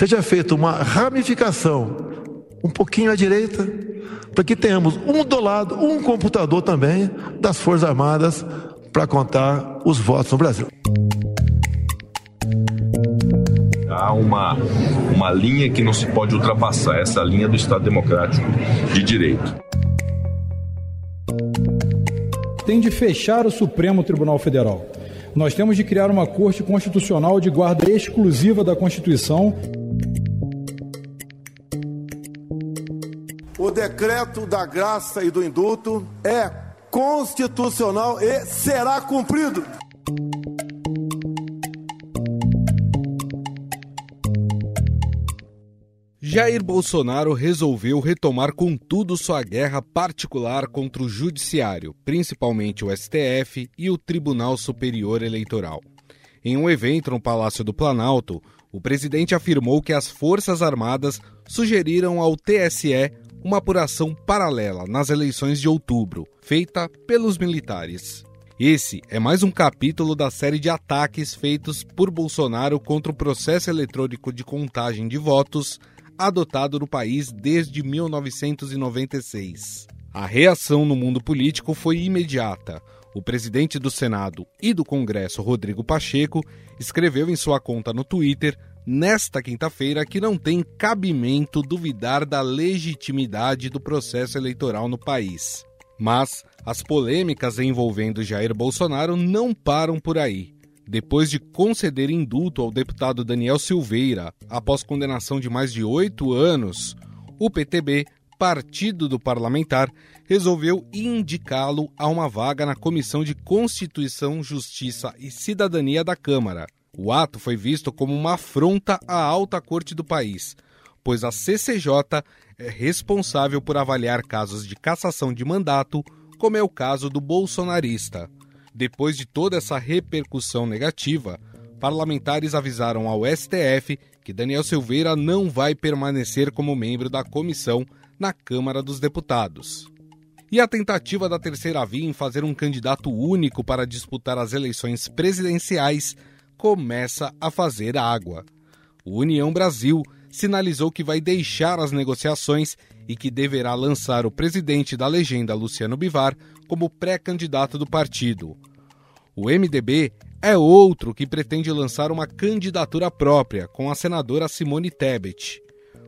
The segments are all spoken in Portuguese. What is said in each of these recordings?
seja feita uma ramificação um pouquinho à direita, para que tenhamos um do lado, um computador também das Forças Armadas para contar os votos no Brasil. Há uma, uma linha que não se pode ultrapassar, essa linha do Estado Democrático de Direito. Tem de fechar o Supremo Tribunal Federal. Nós temos de criar uma Corte Constitucional de guarda exclusiva da Constituição decreto da graça e do indulto é constitucional e será cumprido. Jair Bolsonaro resolveu retomar com tudo sua guerra particular contra o Judiciário, principalmente o STF e o Tribunal Superior Eleitoral. Em um evento no Palácio do Planalto, o presidente afirmou que as Forças Armadas sugeriram ao TSE uma apuração paralela nas eleições de outubro, feita pelos militares. Esse é mais um capítulo da série de ataques feitos por Bolsonaro contra o processo eletrônico de contagem de votos adotado no país desde 1996. A reação no mundo político foi imediata. O presidente do Senado e do Congresso, Rodrigo Pacheco, escreveu em sua conta no Twitter nesta quinta-feira que não tem cabimento duvidar da legitimidade do processo eleitoral no país. Mas as polêmicas envolvendo Jair Bolsonaro não param por aí. Depois de conceder indulto ao deputado Daniel Silveira após condenação de mais de oito anos, o PTB, partido do parlamentar, resolveu indicá-lo a uma vaga na Comissão de Constituição, Justiça e Cidadania da Câmara. O ato foi visto como uma afronta à alta corte do país, pois a CCJ é responsável por avaliar casos de cassação de mandato, como é o caso do bolsonarista. Depois de toda essa repercussão negativa, parlamentares avisaram ao STF que Daniel Silveira não vai permanecer como membro da comissão na Câmara dos Deputados. E a tentativa da terceira via em fazer um candidato único para disputar as eleições presidenciais começa a fazer água. O União Brasil sinalizou que vai deixar as negociações e que deverá lançar o presidente da legenda Luciano Bivar como pré-candidato do partido. O MDB é outro que pretende lançar uma candidatura própria com a senadora Simone Tebet.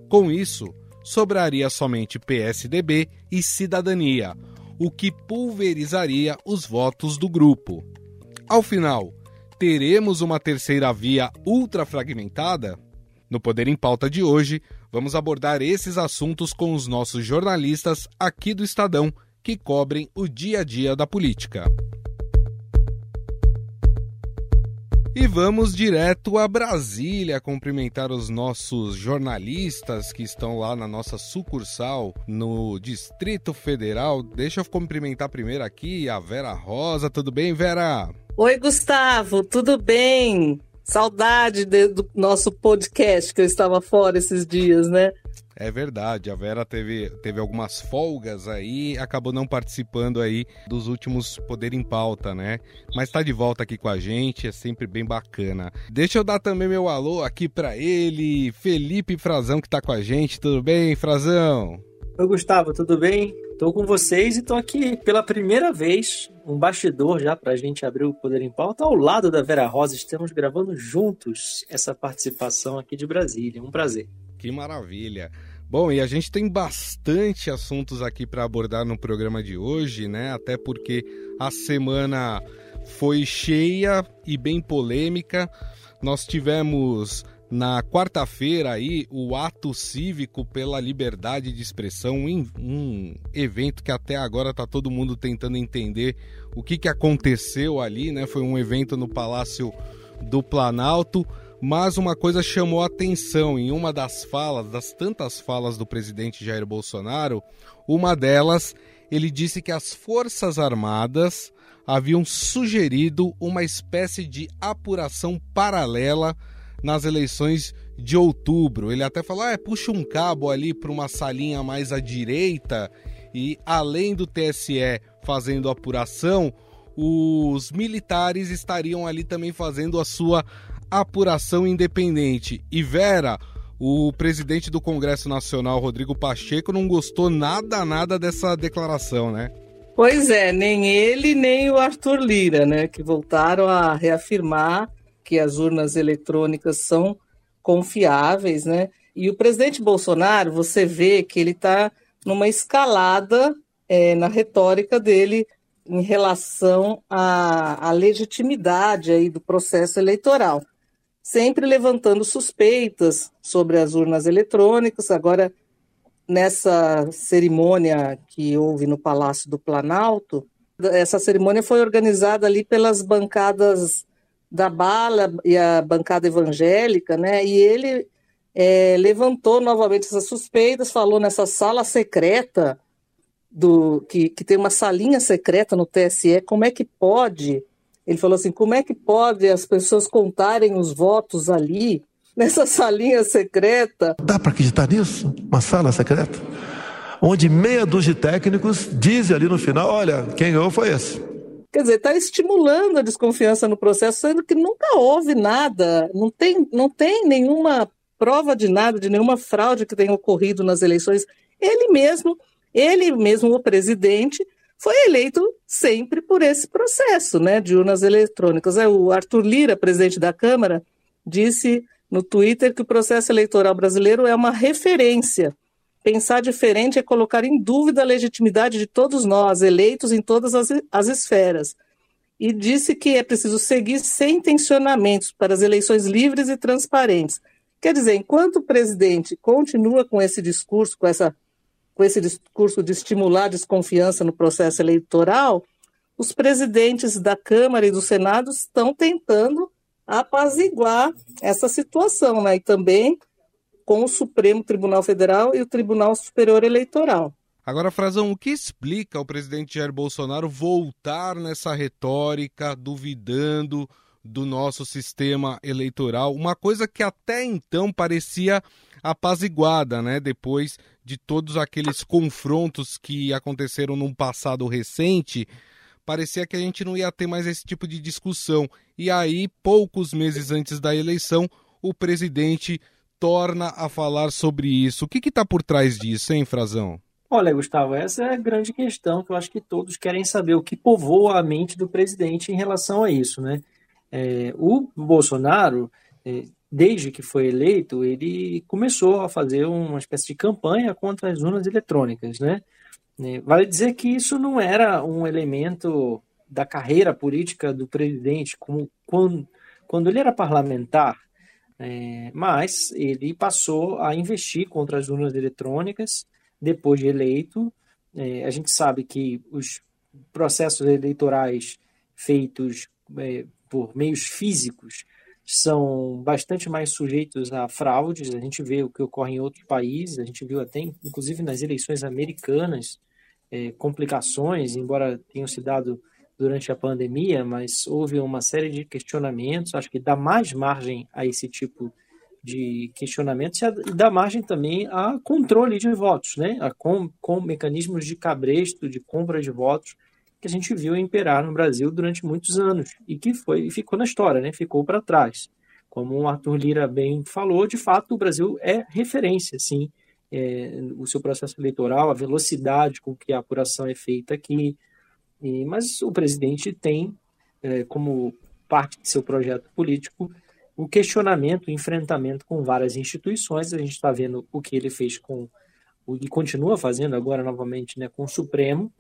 Com isso, sobraria somente PSDB e Cidadania, o que pulverizaria os votos do grupo. Ao final, teremos uma terceira via ultra fragmentada? No Poder em Pauta de hoje, vamos abordar esses assuntos com os nossos jornalistas aqui do Estadão, que cobrem o dia a dia da política. E vamos direto a Brasília cumprimentar os nossos jornalistas que estão lá na nossa sucursal no Distrito Federal. Deixa eu cumprimentar primeiro aqui a Vera Rosa. Tudo bem, Vera? Oi, Gustavo, tudo bem? Saudade de, do nosso podcast que eu estava fora esses dias, né? É verdade, a Vera teve, teve algumas folgas aí, acabou não participando aí dos últimos Poder em Pauta, né? Mas tá de volta aqui com a gente, é sempre bem bacana. Deixa eu dar também meu alô aqui para ele, Felipe Frazão que tá com a gente. Tudo bem, Frazão? Oi, Gustavo, tudo bem? Estou com vocês e estou aqui pela primeira vez, um bastidor já para a gente abrir o Poder em Pauta, ao lado da Vera Rosa. Estamos gravando juntos essa participação aqui de Brasília. Um prazer. Que maravilha. Bom, e a gente tem bastante assuntos aqui para abordar no programa de hoje, né? Até porque a semana foi cheia e bem polêmica. Nós tivemos na quarta-feira aí o ato cívico pela liberdade de expressão, um, evento que até agora está todo mundo tentando entender o que, que aconteceu ali, né? Foi um evento no Palácio do Planalto, mas uma coisa chamou a atenção em uma das falas, das tantas falas do presidente Jair Bolsonaro, uma delas ele disse que as Forças Armadas haviam sugerido uma espécie de apuração paralela nas eleições de outubro. Ele até falou: ah, puxa um cabo ali para uma salinha mais à direita e além do TSE fazendo apuração, os militares estariam ali também fazendo a sua apuração independente. E Vera, o presidente do Congresso Nacional, Rodrigo Pacheco, não gostou nada, nada dessa declaração, né? Pois é, nem ele nem o Arthur Lira, né, que voltaram a reafirmar que as urnas eletrônicas são confiáveis, né? E o presidente Bolsonaro, você vê que ele está numa escalada é, na retórica dele em relação à, à legitimidade aí do processo eleitoral, sempre levantando suspeitas sobre as urnas eletrônicas. Agora, nessa cerimônia que houve no Palácio do Planalto, essa cerimônia foi organizada ali pelas bancadas da Bala e a bancada evangélica, né? E ele é, levantou novamente essas suspeitas, falou nessa sala secreta do que, que tem uma salinha secreta no TSE, como é que pode? Ele falou assim, como é que pode as pessoas contarem os votos ali nessa salinha secreta? Dá para acreditar nisso? Uma sala secreta? Onde meia dúzia de técnicos dizem ali no final, olha, quem ganhou foi esse. Quer dizer, está estimulando a desconfiança no processo, sendo que nunca houve nada, não tem, não tem nenhuma prova de nada, de nenhuma fraude que tenha ocorrido nas eleições. Ele mesmo, ele mesmo, o presidente, foi eleito sempre por esse processo né, de urnas eletrônicas. É, o Arthur Lira, presidente da Câmara, disse no Twitter que o processo eleitoral brasileiro é uma referência. Pensar diferente é colocar em dúvida a legitimidade de todos nós, eleitos em todas as, as esferas. E disse que é preciso seguir sem tensionamentos para as eleições livres e transparentes Quer dizer, enquanto o presidente continua com esse discurso, com, essa, com esse discurso de estimular desconfiança no processo eleitoral, os presidentes da Câmara e do Senado estão tentando apaziguar essa situação, né? E também com o Supremo Tribunal Federal e o Tribunal Superior Eleitoral. Agora, Frazão, o que explica o presidente Jair Bolsonaro voltar nessa retórica, duvidando do nosso sistema eleitoral, uma coisa que até então parecia apaziguada, né? Depois de todos aqueles confrontos que aconteceram num passado recente, parecia que a gente não ia ter mais esse tipo de discussão. E aí, poucos meses antes da eleição, o presidente torna a falar sobre isso. O que está por trás disso, hein, Frazão? Olha, Gustavo, essa é a grande questão que eu acho que todos querem saber o que povoa a mente do presidente em relação a isso, né? É, o Bolsonaro, é, desde que foi eleito, ele começou a fazer uma espécie de campanha contra as urnas eletrônicas, né? É, vale dizer que isso não era um elemento da carreira política do presidente, como quando, quando ele era parlamentar, é, mas ele passou a investir contra as urnas eletrônicas depois de eleito. É, a gente sabe que os processos eleitorais feitos é, por meios físicos são bastante mais sujeitos a fraudes. A gente vê o que ocorre em outros países, a gente viu até, inclusive nas eleições americanas, é, complicações, embora tenham se dado durante a pandemia, mas houve uma série de questionamentos. Acho que dá mais margem a esse tipo de questionamentos e dá margem também a controle de votos, né? A com, com mecanismos de cabresto, de compra de votos que a gente viu imperar no Brasil durante muitos anos e que foi ficou na história, né? Ficou para trás. Como o Arthur Lira bem falou, de fato o Brasil é referência, sim, é, o seu processo eleitoral, a velocidade com que a apuração é feita aqui. E, mas o presidente tem é, como parte de seu projeto político o questionamento, o enfrentamento com várias instituições. A gente está vendo o que ele fez com o que continua fazendo agora novamente, né, com o Supremo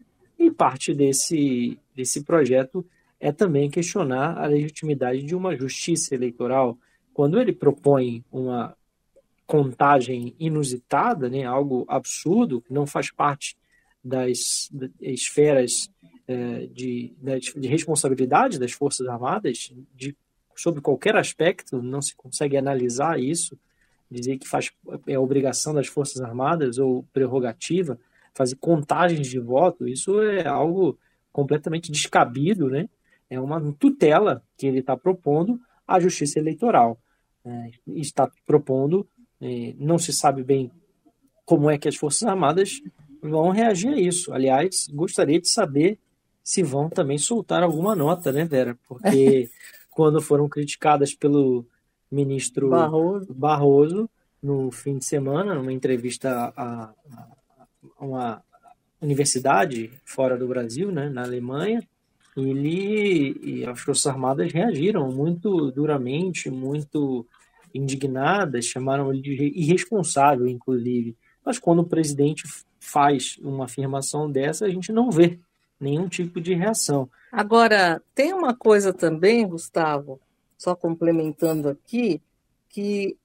e parte desse, desse projeto é também questionar a legitimidade de uma justiça eleitoral. Quando ele propõe uma contagem inusitada, né, algo absurdo, que não faz parte das, esferas é, de, de responsabilidade das Forças Armadas, de, sobre qualquer aspecto, não se consegue analisar isso, dizer que faz, é obrigação das Forças Armadas ou prerrogativa fazer contagens de voto, isso é algo completamente descabido, né? É uma tutela que ele está propondo à Justiça Eleitoral. É, está propondo, é, não se sabe bem como é que as Forças Armadas vão reagir a isso. Aliás, gostaria de saber se vão também soltar alguma nota, né, Vera? Porque quando foram criticadas pelo ministro Barroso, Barroso no fim de semana, numa entrevista a uma universidade fora do Brasil, né, na Alemanha, ele e as Forças Armadas reagiram muito duramente, muito indignadas, chamaram ele de irresponsável, inclusive. Mas quando o presidente faz uma afirmação dessa, a gente não vê nenhum tipo de reação. Agora, tem uma coisa também, Gustavo, só complementando aqui, que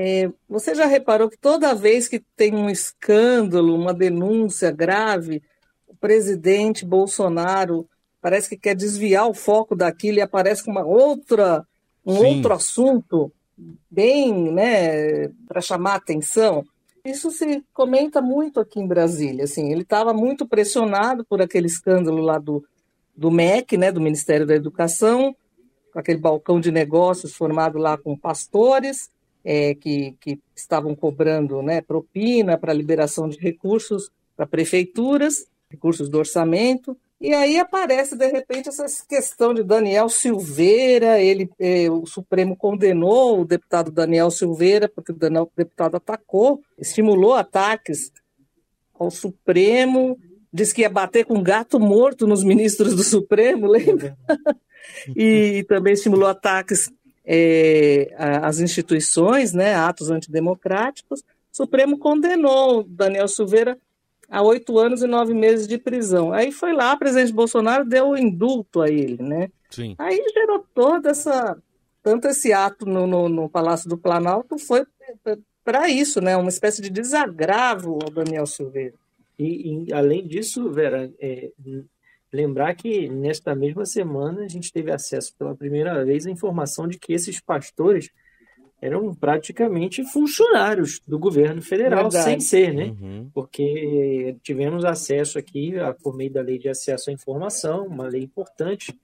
é, você já reparou que toda vez que tem um escândalo, uma denúncia grave, o presidente Bolsonaro parece que quer desviar o foco daquilo e aparece com uma outra, um Sim. outro assunto bem, né, para chamar atenção. Isso se comenta muito aqui em Brasília. Assim, ele estava muito pressionado por aquele escândalo lá do, do MEC, né, do Ministério da Educação, com aquele balcão de negócios formado lá com pastores é, que, que estavam cobrando né, propina para liberação de recursos para prefeituras, recursos do orçamento. E aí aparece, de repente, essa questão de Daniel Silveira. Ele, eh, o Supremo condenou o deputado Daniel Silveira, porque o, Daniel, o deputado atacou, estimulou ataques ao Supremo, disse que ia bater com gato morto nos ministros do Supremo, lembra? e, e também estimulou ataques eh, às instituições, né, atos antidemocráticos. O Supremo condenou Daniel Silveira a oito anos e nove meses de prisão. Aí foi lá, o presidente Bolsonaro deu o indulto a ele, né? Sim. Aí gerou toda essa. Tanto esse ato no, no, no Palácio do Planalto foi para isso, né? Uma espécie de desagravo ao Daniel Silveira. E, e além disso, Vera, é, lembrar que nesta mesma semana a gente teve acesso pela primeira vez à informação de que esses pastores eram praticamente funcionários do governo federal, Verdade. sem ser, né? Uhum. Porque tivemos acesso aqui, por meio da Lei de Acesso à Informação, uma lei importante,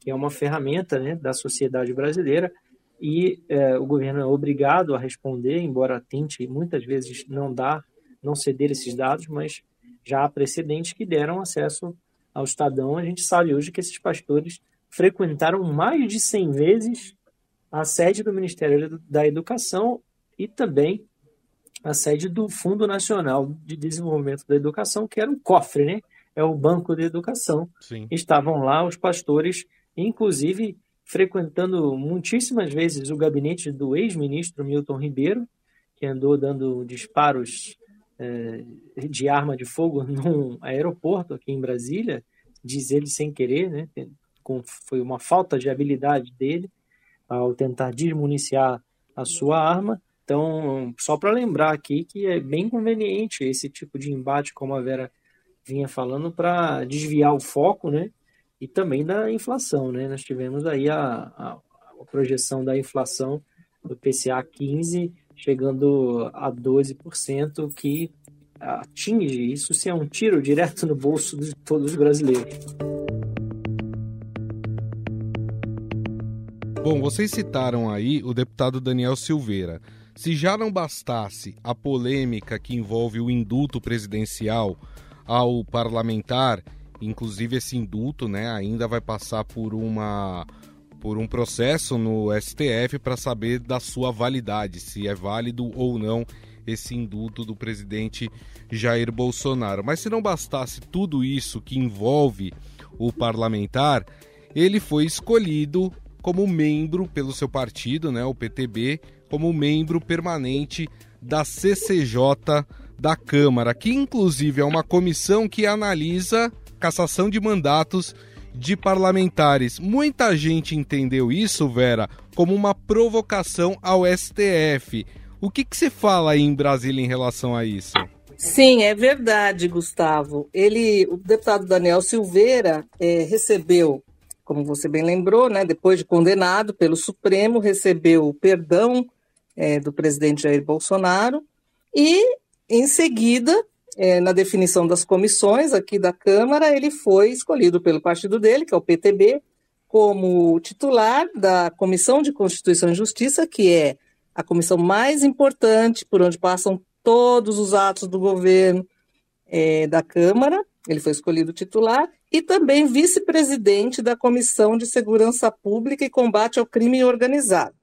que é uma ferramenta né, da sociedade brasileira, e é, o governo é obrigado a responder, embora tente muitas vezes não dar, não ceder esses dados, mas já há precedentes que deram acesso ao Estadão. A gente sabe hoje que esses pastores frequentaram mais de 100 vezes a sede do Ministério da Educação e também a sede do Fundo Nacional de Desenvolvimento da Educação, que era um cofre, né? É o Banco de Educação. Sim. Estavam lá os pastores, inclusive frequentando muitíssimas vezes o gabinete do ex-ministro Milton Ribeiro, que andou dando disparos é, de arma de fogo num aeroporto aqui em Brasília, diz ele sem querer, né? Com, foi uma falta de habilidade dele ao tentar desmuniciar a sua arma. Então, só para lembrar aqui que é bem conveniente esse tipo de embate, como a Vera vinha falando, para desviar o foco, né? E também da inflação, né? Nós tivemos aí a, a, a projeção da inflação do PCA 15 chegando a 12%, que atinge isso se é um tiro direto no bolso de todos os brasileiros. Bom, vocês citaram aí o deputado Daniel Silveira. Se já não bastasse a polêmica que envolve o indulto presidencial ao parlamentar, inclusive esse indulto, né, ainda vai passar por uma por um processo no STF para saber da sua validade, se é válido ou não esse indulto do presidente Jair Bolsonaro. Mas se não bastasse tudo isso que envolve o parlamentar, ele foi escolhido como membro pelo seu partido, né, o PTB, como membro permanente da CCJ da Câmara, que inclusive é uma comissão que analisa cassação de mandatos de parlamentares. Muita gente entendeu isso, Vera, como uma provocação ao STF. O que, que se fala aí em Brasília em relação a isso? Sim, é verdade, Gustavo. Ele, o deputado Daniel Silveira, é, recebeu como você bem lembrou, né, depois de condenado pelo Supremo, recebeu o perdão é, do presidente Jair Bolsonaro e, em seguida, é, na definição das comissões aqui da Câmara, ele foi escolhido pelo partido dele, que é o PTB, como titular da Comissão de Constituição e Justiça, que é a comissão mais importante por onde passam todos os atos do governo é, da Câmara. Ele foi escolhido titular e também vice-presidente da Comissão de Segurança Pública e Combate ao Crime Organizado.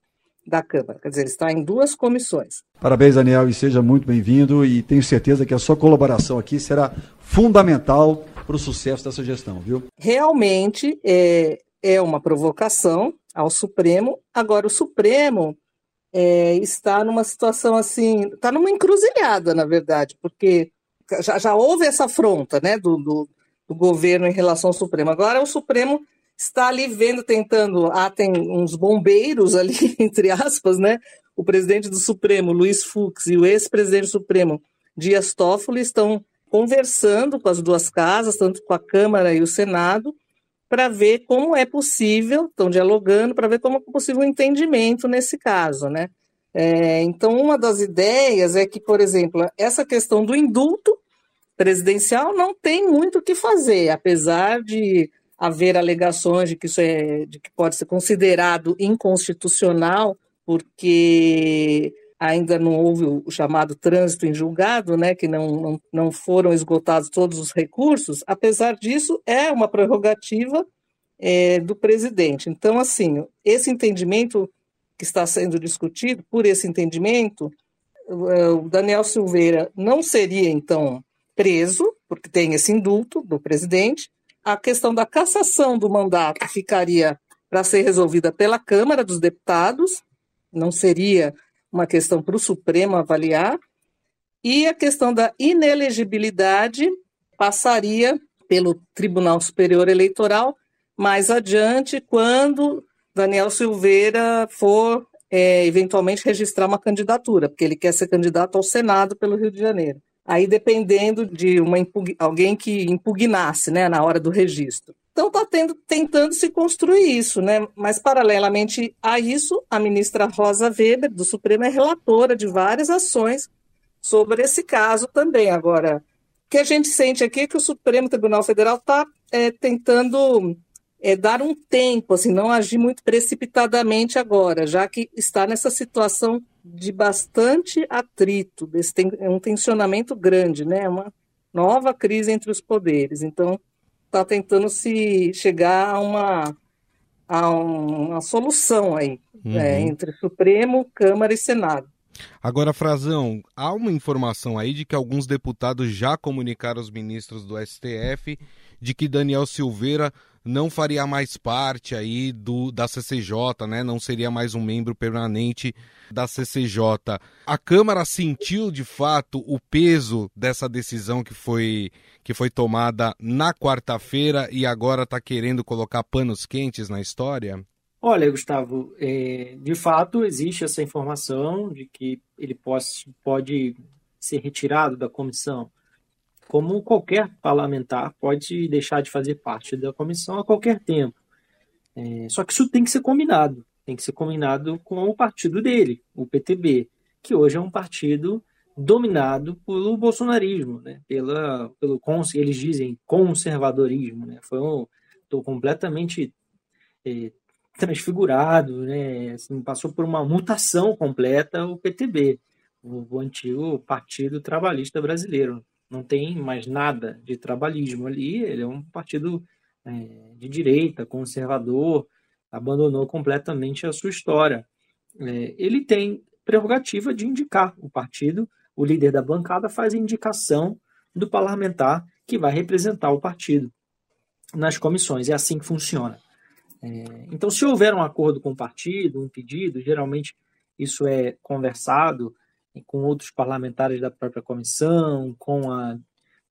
Da Câmara. Quer dizer, ele está em duas comissões. Parabéns, Daniel, e seja muito bem-vindo. E tenho certeza que a sua colaboração aqui será fundamental para o sucesso dessa gestão, viu? Realmente é, é uma provocação ao Supremo. Agora, o Supremo é, está numa situação assim, está numa encruzilhada, na verdade, porque já, já houve essa afronta né, do, do, do governo em relação ao Supremo. Agora o Supremo está ali vendo, tentando. Ah, tem uns bombeiros ali, entre aspas, né? O presidente do Supremo, Luiz Fux, e o ex-presidente do Supremo, Dias Toffoli, estão conversando com as duas casas, tanto com a Câmara e o Senado, para ver como é possível, estão dialogando, para ver como é possível um entendimento nesse caso, né? É, então, uma das ideias é que, por exemplo, essa questão do indulto presidencial não tem muito o que fazer, apesar de haver alegações de que isso é, de que pode ser considerado inconstitucional, porque ainda não houve o chamado trânsito em julgado, né, que não, não, não foram esgotados todos os recursos, apesar disso, é uma prerrogativa é, do presidente. Então, assim, esse entendimento que está sendo discutido, por esse entendimento, o Daniel Silveira não seria, então, preso, porque tem esse indulto do presidente, a questão da cassação do mandato ficaria para ser resolvida pela Câmara dos Deputados, não seria uma questão para o Supremo avaliar, e a questão da inelegibilidade passaria pelo Tribunal Superior Eleitoral mais adiante, quando Daniel Silveira for é, eventualmente registrar uma candidatura, porque ele quer ser candidato ao Senado pelo Rio de Janeiro aí dependendo de uma alguém que impugnasse né, na hora do registro. Então está tentando se construir isso, né? Mas paralelamente a isso, a ministra Rosa Weber do Supremo é relatora de várias ações sobre esse caso também. Agora, o que a gente sente aqui é que o Supremo Tribunal Federal está é, tentando é, dar um tempo, assim, não agir muito precipitadamente agora, já que está nessa situação de bastante atrito, desse, tem, é um tensionamento grande, né? Uma nova crise entre os poderes. Então, está tentando se chegar a uma, a uma solução aí, uhum. né, entre Supremo, Câmara e Senado. Agora, Frazão, há uma informação aí de que alguns deputados já comunicaram aos ministros do STF de que Daniel Silveira não faria mais parte aí do da CCJ, né? Não seria mais um membro permanente da CCJ. A Câmara sentiu de fato o peso dessa decisão que foi que foi tomada na quarta-feira e agora está querendo colocar panos quentes na história? Olha, Gustavo, é, de fato existe essa informação de que ele pode, pode ser retirado da comissão como qualquer parlamentar pode deixar de fazer parte da comissão a qualquer tempo. É, só que isso tem que ser combinado, tem que ser combinado com o partido dele, o PTB, que hoje é um partido dominado pelo bolsonarismo, né? Pela, pelo eles dizem conservadorismo, né? Foi um, tô completamente é, transfigurado, né? Assim, passou por uma mutação completa o PTB, o, o antigo Partido Trabalhista Brasileiro não tem mais nada de trabalhismo ali, ele é um partido é, de direita, conservador, abandonou completamente a sua história. É, ele tem prerrogativa de indicar o partido, o líder da bancada faz a indicação do parlamentar que vai representar o partido nas comissões, é assim que funciona. É, então, se houver um acordo com o partido, um pedido, geralmente isso é conversado com outros parlamentares da própria comissão, com a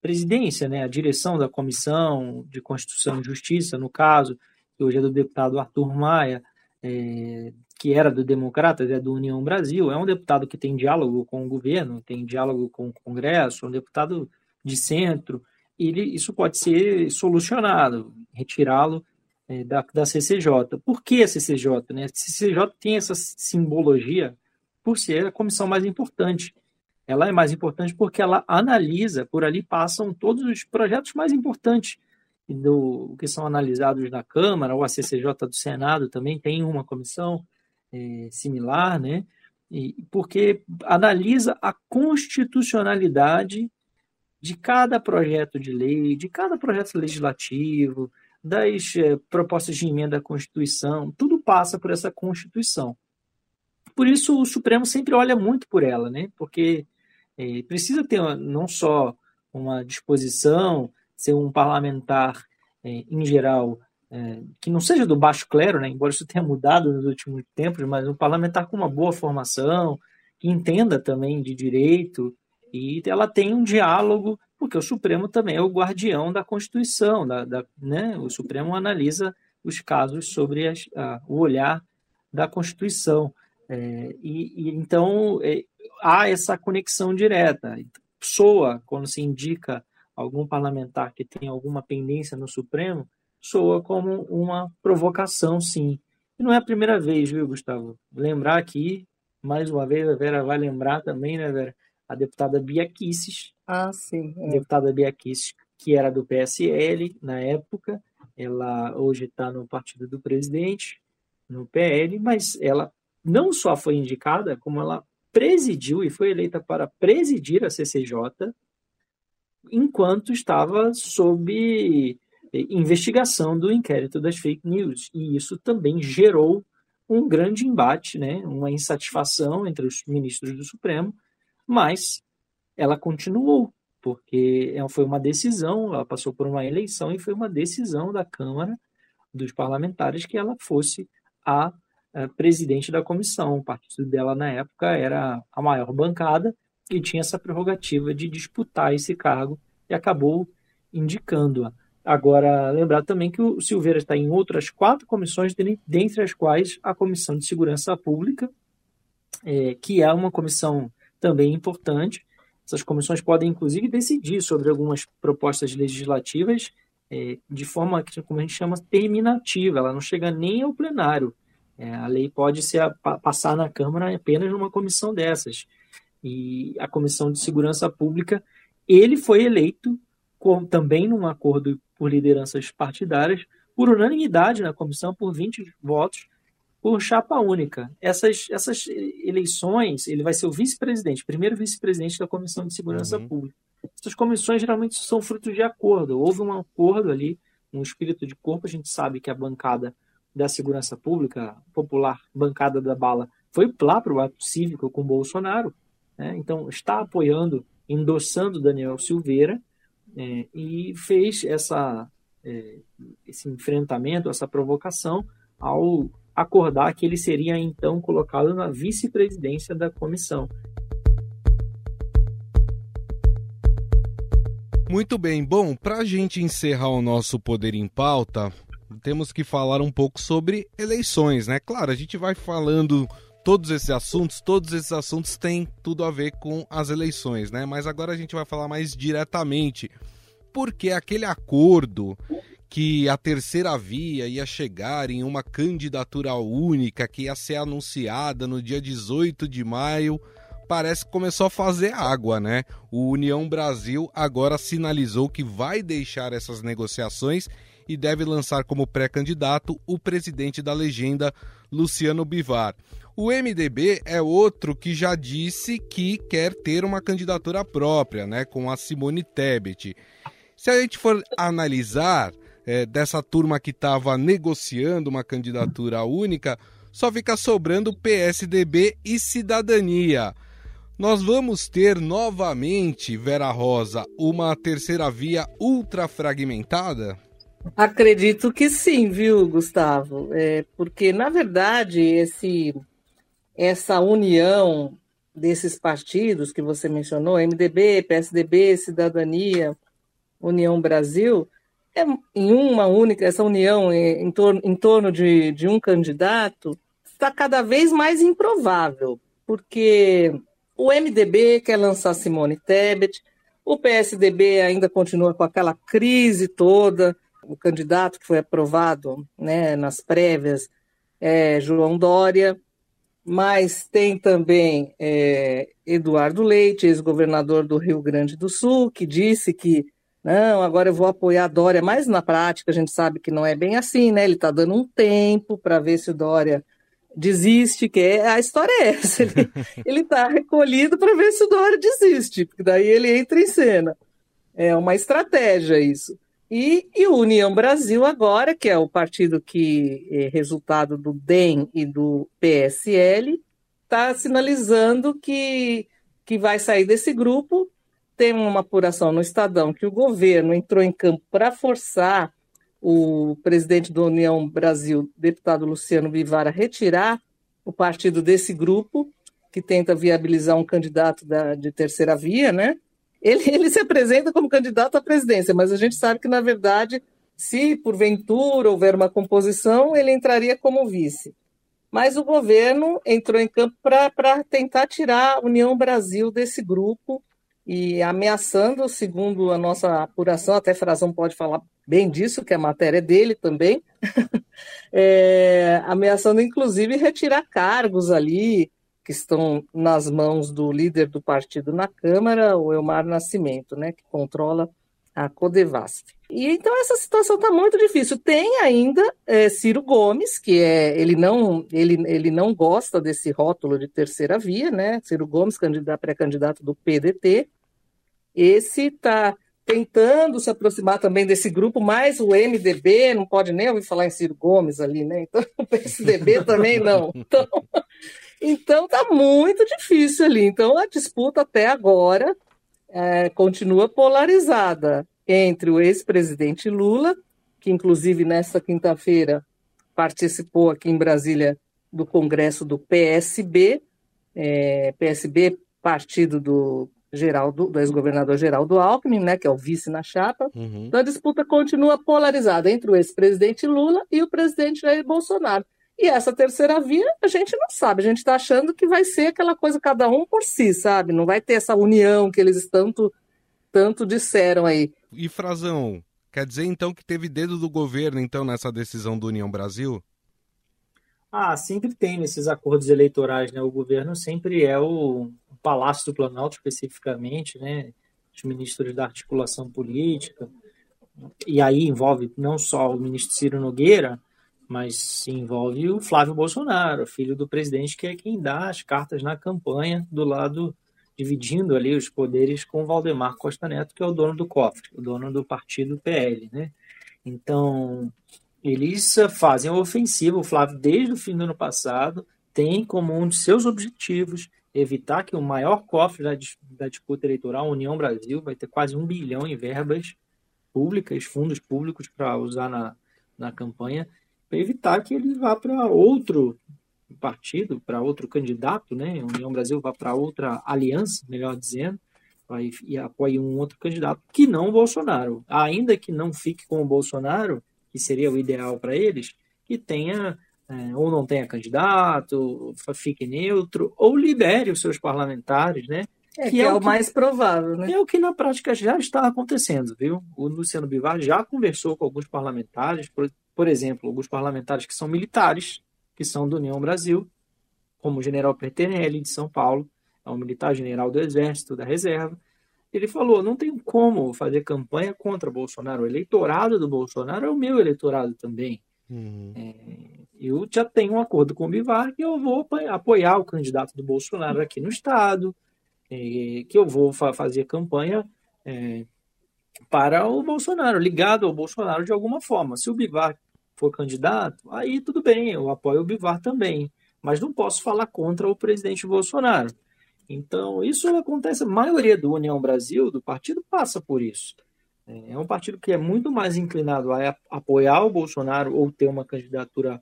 presidência, né, a direção da comissão de Constituição e Justiça, no caso, que hoje é do deputado Arthur Maia, é, que era do Democratas, é do União Brasil, é um deputado que tem diálogo com o governo, tem diálogo com o Congresso, um deputado de centro, ele, isso pode ser solucionado, retirá-lo é, da, da CCJ. Por que a CCJ? Né? A CCJ tem essa simbologia por ser a comissão mais importante. Ela é mais importante porque ela analisa, por ali passam todos os projetos mais importantes do que são analisados na Câmara, ou a CCJ do Senado também tem uma comissão é, similar, né? E, porque analisa a constitucionalidade de cada projeto de lei, de cada projeto legislativo, das é, propostas de emenda à Constituição, tudo passa por essa Constituição. Por isso o Supremo sempre olha muito por ela, né? Porque é, precisa ter não só uma disposição, ser um parlamentar é, em geral é, que não seja do baixo clero, né? Embora isso tenha mudado nos últimos tempos, mas um parlamentar com uma boa formação, que entenda também de direito e ela tem um diálogo, porque o Supremo também é o guardião da Constituição, da, da né? O Supremo analisa os casos sobre as, a, o olhar da Constituição. É, e, e, então é, há essa conexão direta. Soa, quando se indica algum parlamentar que tem alguma pendência no Supremo, soa como uma provocação, sim. E não é a primeira vez, viu, Gustavo? Lembrar aqui, mais uma vez, a Vera vai lembrar também, né, Vera? A deputada Bia Kisses. Ah, sim. É. Deputada Bia Kisses, que era do PSL na época, ela hoje está no partido do presidente, no PL, mas ela não só foi indicada, como ela presidiu e foi eleita para presidir a CCJ enquanto estava sob eh, investigação do inquérito das fake news. E isso também gerou um grande embate, né, uma insatisfação entre os ministros do Supremo, mas ela continuou porque é, foi uma decisão, ela passou por uma eleição e foi uma decisão da Câmara dos parlamentares que ela fosse a, a presidente da comissão. O partido dela na época era a maior bancada e tinha essa prerrogativa de disputar esse cargo e acabou indicando-a. Agora, lembrar também que o Silveira está em outras quatro comissões, dentre as quais a Comissão de Segurança Pública, é, que é uma comissão também importante, essas comissões podem, inclusive, decidir sobre algumas propostas legislativas é, de forma, como a gente chama, terminativa. Ela não chega nem ao plenário. É, a lei pode ser a, passar na Câmara apenas numa comissão dessas. E a Comissão de Segurança Pública, ele foi eleito com, também num acordo por lideranças partidárias, por unanimidade na comissão, por 20 votos, por chapa única. Essas, essas eleições, ele vai ser o vice-presidente, primeiro vice-presidente da Comissão de Segurança uhum. Pública. Essas comissões geralmente são frutos de acordo. Houve um acordo ali, um espírito de corpo. A gente sabe que a bancada da segurança pública, popular bancada da bala, foi lá para o ato cívico com Bolsonaro. Né? Então, está apoiando, endossando Daniel Silveira é, e fez essa, é, esse enfrentamento, essa provocação ao acordar que ele seria então colocado na vice-presidência da comissão. Muito bem, bom, para a gente encerrar o nosso Poder em Pauta, temos que falar um pouco sobre eleições, né? Claro, a gente vai falando todos esses assuntos, todos esses assuntos têm tudo a ver com as eleições, né? Mas agora a gente vai falar mais diretamente, porque aquele acordo que a terceira via ia chegar em uma candidatura única que ia ser anunciada no dia 18 de maio, parece que começou a fazer água, né? O União Brasil agora sinalizou que vai deixar essas negociações e deve lançar como pré-candidato o presidente da legenda, Luciano Bivar. O MDB é outro que já disse que quer ter uma candidatura própria, né, com a Simone Tebet. Se a gente for analisar, é, dessa turma que estava negociando uma candidatura única, só fica sobrando PSDB e Cidadania. Nós vamos ter novamente, Vera Rosa, uma terceira via ultra fragmentada? Acredito que sim, viu, Gustavo? É, porque, na verdade, esse, essa união desses partidos que você mencionou, MDB, PSDB, Cidadania, União Brasil, é, em uma única, essa união em, em torno, em torno de, de um candidato está cada vez mais improvável, porque o MDB quer lançar Simone Tebet, o PSDB ainda continua com aquela crise toda, o candidato que foi aprovado né, nas prévias é João Dória, mas tem também é, Eduardo Leite, ex-governador do Rio Grande do Sul, que disse que não, agora eu vou apoiar a Dória, mas na prática a gente sabe que não é bem assim, né? Ele está dando um tempo para ver se o Dória desiste, que é, a história é essa. Ele está recolhido para ver se o Dória desiste, porque daí ele entra em cena. É uma estratégia isso. E, e o União Brasil agora, que é o partido que é resultado do DEM e do PSL, está sinalizando que, que vai sair desse grupo. Tem uma apuração no Estadão que o governo entrou em campo para forçar o presidente da União Brasil, deputado Luciano Bivar, a retirar o partido desse grupo, que tenta viabilizar um candidato da, de terceira via, né? Ele, ele se apresenta como candidato à presidência, mas a gente sabe que, na verdade, se porventura houver uma composição, ele entraria como vice. Mas o governo entrou em campo para tentar tirar a União Brasil desse grupo e ameaçando, segundo a nossa apuração, até Frazão pode falar bem disso, que a matéria é dele também, é, ameaçando inclusive retirar cargos ali que estão nas mãos do líder do partido na Câmara, o Elmar Nascimento, né, que controla a Codevasf. E então essa situação está muito difícil. Tem ainda é, Ciro Gomes, que é ele não ele, ele não gosta desse rótulo de terceira via, né? Ciro Gomes, candidato pré-candidato do PDT. Esse está tentando se aproximar também desse grupo, mas o MDB não pode nem ouvir falar em Ciro Gomes ali, né? Então o PSDB também não. Então então tá muito difícil ali. Então a disputa até agora é, continua polarizada entre o ex-presidente Lula, que inclusive nesta quinta-feira participou aqui em Brasília do congresso do PSB, é, PSB, partido do Geraldo, do ex-governador Geraldo Alckmin, né, que é o vice na chapa. Uhum. Então a disputa continua polarizada entre o ex-presidente Lula e o presidente Jair Bolsonaro. E essa terceira via, a gente não sabe. A gente está achando que vai ser aquela coisa cada um por si, sabe? Não vai ter essa união que eles tanto, tanto disseram aí. E Frazão, quer dizer então que teve dedo do governo então nessa decisão do União Brasil? Ah, sempre tem nesses acordos eleitorais, né? O governo sempre é o, o Palácio do Planalto, especificamente, né? Os ministros da articulação política. E aí envolve não só o ministro Ciro Nogueira, mas envolve o Flávio Bolsonaro, filho do presidente, que é quem dá as cartas na campanha do lado, dividindo ali os poderes com Valdemar Costa Neto, que é o dono do cofre, o dono do partido PL, né? Então, eles fazem a ofensiva, o Flávio, desde o fim do ano passado, tem como um de seus objetivos evitar que o maior cofre da, da disputa eleitoral, a União Brasil, vai ter quase um bilhão em verbas públicas, fundos públicos para usar na, na campanha, para evitar que ele vá para outro partido, para outro candidato, né? A União Brasil vá para outra aliança, melhor dizendo, vai, e apoie um outro candidato que não o Bolsonaro. Ainda que não fique com o Bolsonaro, que seria o ideal para eles, que tenha é, ou não tenha candidato, fique neutro, ou libere os seus parlamentares, né? É, que, é, é, o, que, mais provável, né? É o que na prática já está acontecendo, viu? O Luciano Bivar já conversou com alguns parlamentares, por, exemplo, alguns parlamentares que são militares, que são do União Brasil, como o general Pertenelli, de São Paulo, é um militar general do Exército, da Reserva. Ele falou: não tem como fazer campanha contra Bolsonaro. O eleitorado do Bolsonaro é o meu eleitorado também. Uhum. É, eu já tenho um acordo com o Bivar que eu vou apoiar o candidato do Bolsonaro aqui no Estado, é, que eu vou fa fazer campanha é, para o Bolsonaro, ligado ao Bolsonaro de alguma forma. Se o Bivar for candidato, aí tudo bem, eu apoio o Bivar também, mas não posso falar contra o presidente Bolsonaro. Então, isso acontece, a maioria do União Brasil, do partido, passa por isso. É um partido que é muito mais inclinado a apoiar o Bolsonaro ou ter uma candidatura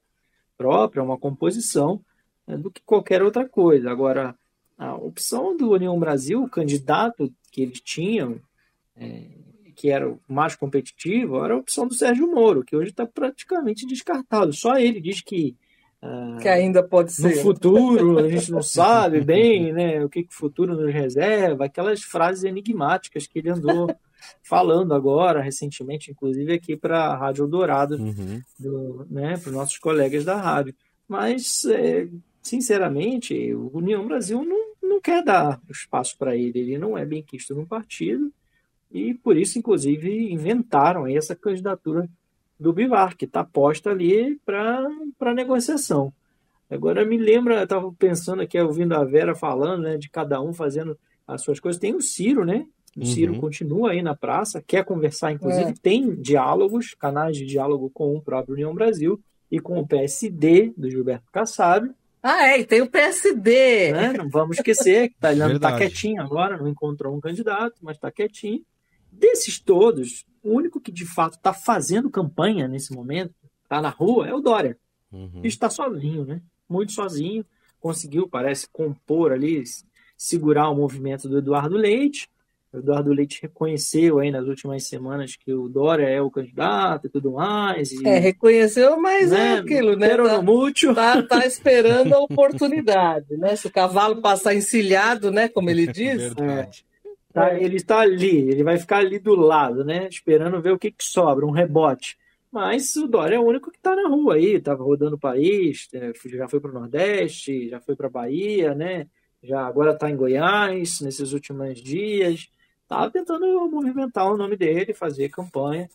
própria, uma composição, né, do que qualquer outra coisa. Agora, a opção do União Brasil, o candidato que eles tinham, é, que era o mais competitivo, era a opção do Sérgio Moro, que hoje está praticamente descartado. Só ele diz que. Uh, que ainda pode ser. No futuro, a gente não sabe bem né, o que, que o futuro nos reserva, aquelas frases enigmáticas que ele andou falando agora, recentemente, inclusive aqui para a Rádio Dourado, uhum. né, para os nossos colegas da rádio. Mas, é, sinceramente, o União Brasil não, não quer dar espaço para ele, ele não é bem quisto no partido e por isso, inclusive, inventaram essa candidatura do Bivar, que está posta ali para negociação. Agora me lembra, eu estava pensando aqui, ouvindo a Vera falando, né, de cada um fazendo as suas coisas. Tem o Ciro, né? O Ciro uhum. continua aí na praça, quer conversar, inclusive é. tem diálogos, canais de diálogo com o próprio União Brasil e com o PSD do Gilberto Kassab. Ah, é, e tem o PSD. Né? Não vamos esquecer que tá, tá quietinho agora, não encontrou um candidato, mas está quietinho. Desses todos, o único que de fato está fazendo campanha nesse momento, está na rua, é o Dória. Uhum. Está sozinho, né? Muito sozinho. Conseguiu, parece, compor ali, segurar o movimento do Eduardo Leite. O Eduardo Leite reconheceu aí nas últimas semanas que o Dória é o candidato e tudo mais. E, é, reconheceu, mas é né, é aquilo, né? Tá. Tá, tá esperando a oportunidade, né? Se o cavalo passar encilhado, né? Como ele diz. Verdade. É, tá, ele está ali, ele vai ficar ali do lado, né? Esperando ver o que, que sobra, um rebote. Mas o Dória é o único que está na rua aí, estava rodando o país, é, já foi para o Nordeste, já foi para a Bahia, né? Já agora está em Goiás nesses últimos dias estava tentando movimentar o nome dele, fazer campanha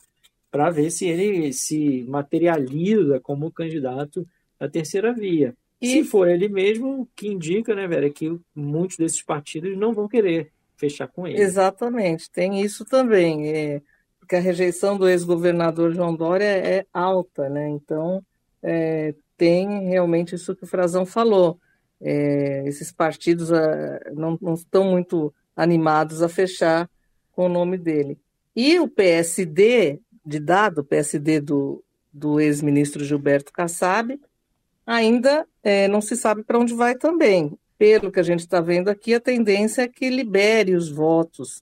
para ver se ele se materializa como candidato à terceira via. E se for ele mesmo, o que indica, né, Vera, é que muitos desses partidos não vão querer fechar com ele. Exatamente, tem isso também, é, porque a rejeição do ex-governador João Dória é alta, né? Então é, tem realmente isso que o Frazão falou. É, esses partidos ah, não, não estão muito animados a fechar com o nome dele. E o PSD, de dado, o PSD do, do ex-ministro Gilberto Kassab, ainda é, não se sabe para onde vai também. Pelo que a gente está vendo aqui, a tendência é que libere os votos.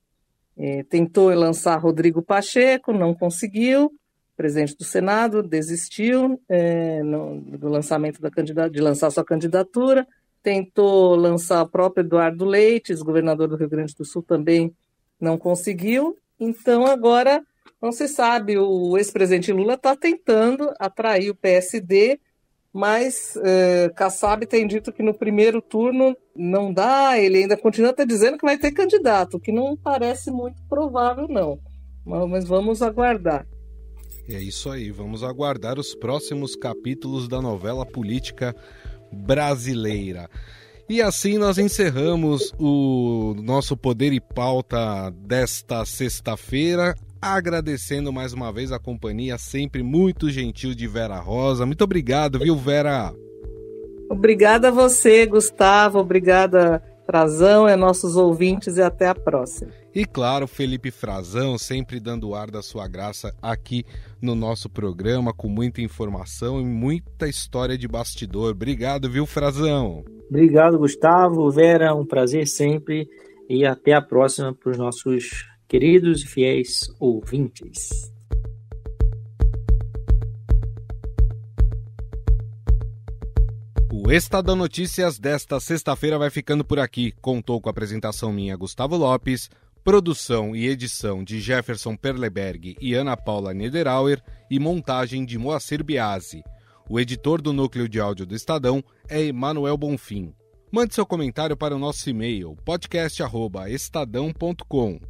É, tentou lançar Rodrigo Pacheco, não conseguiu. presidente do Senado desistiu é, no, do lançamento da candidata, de lançar sua candidatura tentou lançar o próprio Eduardo Leite, governador do Rio Grande do Sul, também não conseguiu. Então, agora não se sabe. O ex-presidente Lula está tentando atrair o PSD, mas eh, Kassab tem dito que no primeiro turno não dá, ele ainda continua até dizendo que vai ter candidato, que não parece muito provável, não. Mas vamos aguardar. É isso aí, vamos aguardar os próximos capítulos da novela política brasileira. E assim nós encerramos o nosso Poder e Pauta desta sexta-feira, agradecendo mais uma vez a companhia sempre muito gentil de Vera Rosa. Muito obrigado, viu, Vera? Obrigada a você, Gustavo. Obrigada, Frazão, e a nossos ouvintes e até a próxima. E claro, Felipe Frazão, sempre dando ar da sua graça aqui no nosso programa, com muita informação e muita história de bastidor. Obrigado, viu, Frazão? Obrigado, Gustavo. Vera, um prazer sempre. E até a próxima para os nossos queridos e fiéis ouvintes. O Estadão Notícias desta sexta-feira vai ficando por aqui. Contou com a apresentação minha, Gustavo Lopes Produção e edição de Jefferson Perleberg e Ana Paula Niederauer e montagem de Moacir Biasi. O editor do núcleo de áudio do Estadão é Emanuel Bonfim. Mande seu comentário para o nosso e-mail podcast@estadão.com.